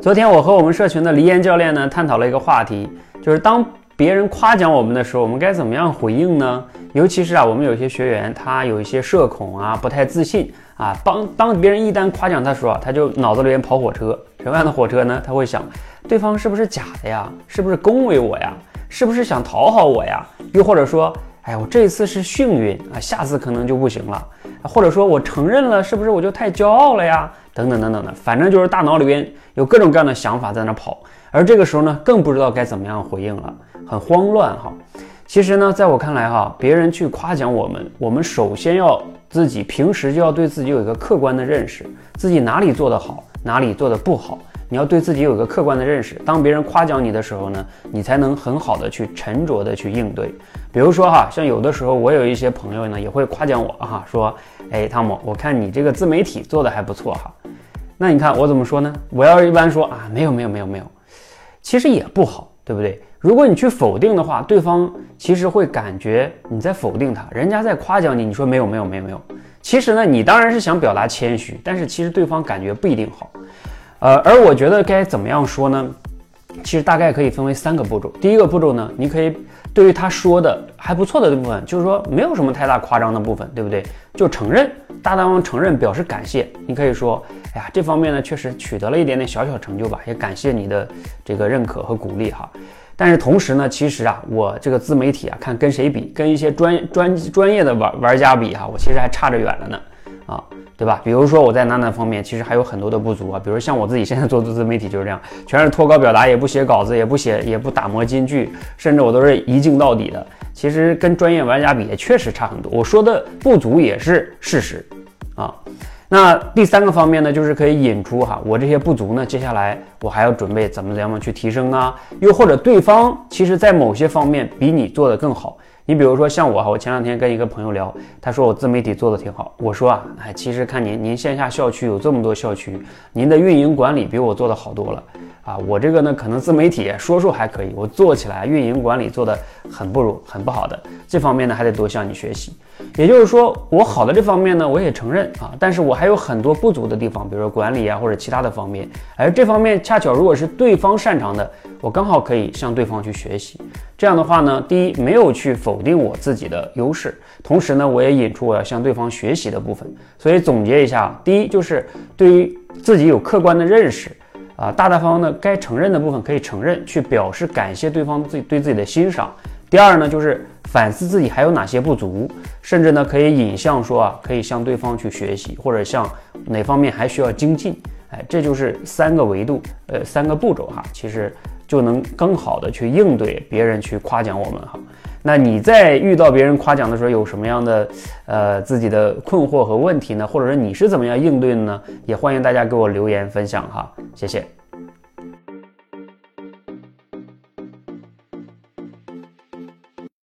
昨天我和我们社群的黎岩教练呢探讨了一个话题，就是当别人夸奖我们的时候，我们该怎么样回应呢？尤其是啊，我们有些学员他有一些社恐啊，不太自信啊，当当别人一旦夸奖他时候啊，他就脑子里面跑火车，什么样的火车呢？他会想，对方是不是假的呀？是不是恭维我呀？是不是想讨好我呀？又或者说，哎，我这次是幸运啊，下次可能就不行了。或者说我承认了，是不是我就太骄傲了呀？等等等等的，反正就是大脑里边有各种各样的想法在那跑。而这个时候呢，更不知道该怎么样回应了，很慌乱哈。其实呢，在我看来哈，别人去夸奖我们，我们首先要自己平时就要对自己有一个客观的认识，自己哪里做得好，哪里做得不好。你要对自己有一个客观的认识，当别人夸奖你的时候呢，你才能很好的去沉着的去应对。比如说哈，像有的时候我有一些朋友呢也会夸奖我哈，说，哎，汤姆，我看你这个自媒体做的还不错哈。那你看我怎么说呢？我要是一般说啊，没有没有没有没有，其实也不好，对不对？如果你去否定的话，对方其实会感觉你在否定他，人家在夸奖你，你说没有没有没有没有，其实呢，你当然是想表达谦虚，但是其实对方感觉不一定好。呃，而我觉得该怎么样说呢？其实大概可以分为三个步骤。第一个步骤呢，你可以对于他说的还不错的这部分，就是说没有什么太大夸张的部分，对不对？就承认，大大方承认，表示感谢。你可以说，哎呀，这方面呢确实取得了一点点小小成就吧，也感谢你的这个认可和鼓励哈。但是同时呢，其实啊，我这个自媒体啊，看跟谁比，跟一些专专专业的玩玩家比哈，我其实还差着远了呢，啊。对吧？比如说我在哪哪方面其实还有很多的不足啊，比如像我自己现在做自媒体就是这样，全是脱稿表达，也不写稿子，也不写，也不打磨金句，甚至我都是一镜到底的。其实跟专业玩家比也确实差很多。我说的不足也是事实啊。那第三个方面呢，就是可以引出哈，我这些不足呢，接下来我还要准备怎么怎么样去提升啊？又或者对方其实在某些方面比你做的更好。你比如说像我哈，我前两天跟一个朋友聊，他说我自媒体做的挺好。我说啊，哎，其实看您，您线下校区有这么多校区，您的运营管理比我做的好多了啊。我这个呢，可能自媒体说说还可以，我做起来运营管理做的很不如，很不好的。这方面呢，还得多向你学习。也就是说，我好的这方面呢，我也承认啊，但是我还有很多不足的地方，比如说管理啊或者其他的方面。而这方面恰巧如果是对方擅长的，我刚好可以向对方去学习。这样的话呢，第一没有去否定我自己的优势，同时呢，我也引出我要向对方学习的部分。所以总结一下，第一就是对于自己有客观的认识，啊，大大方方的该承认的部分可以承认，去表示感谢对方自己对自己的欣赏。第二呢，就是反思自己还有哪些不足，甚至呢可以引向说啊，可以向对方去学习，或者向哪方面还需要精进。哎，这就是三个维度，呃，三个步骤哈，其实就能更好的去应对别人去夸奖我们哈。那你在遇到别人夸奖的时候，有什么样的呃自己的困惑和问题呢？或者说你是怎么样应对的呢？也欢迎大家给我留言分享哈，谢谢。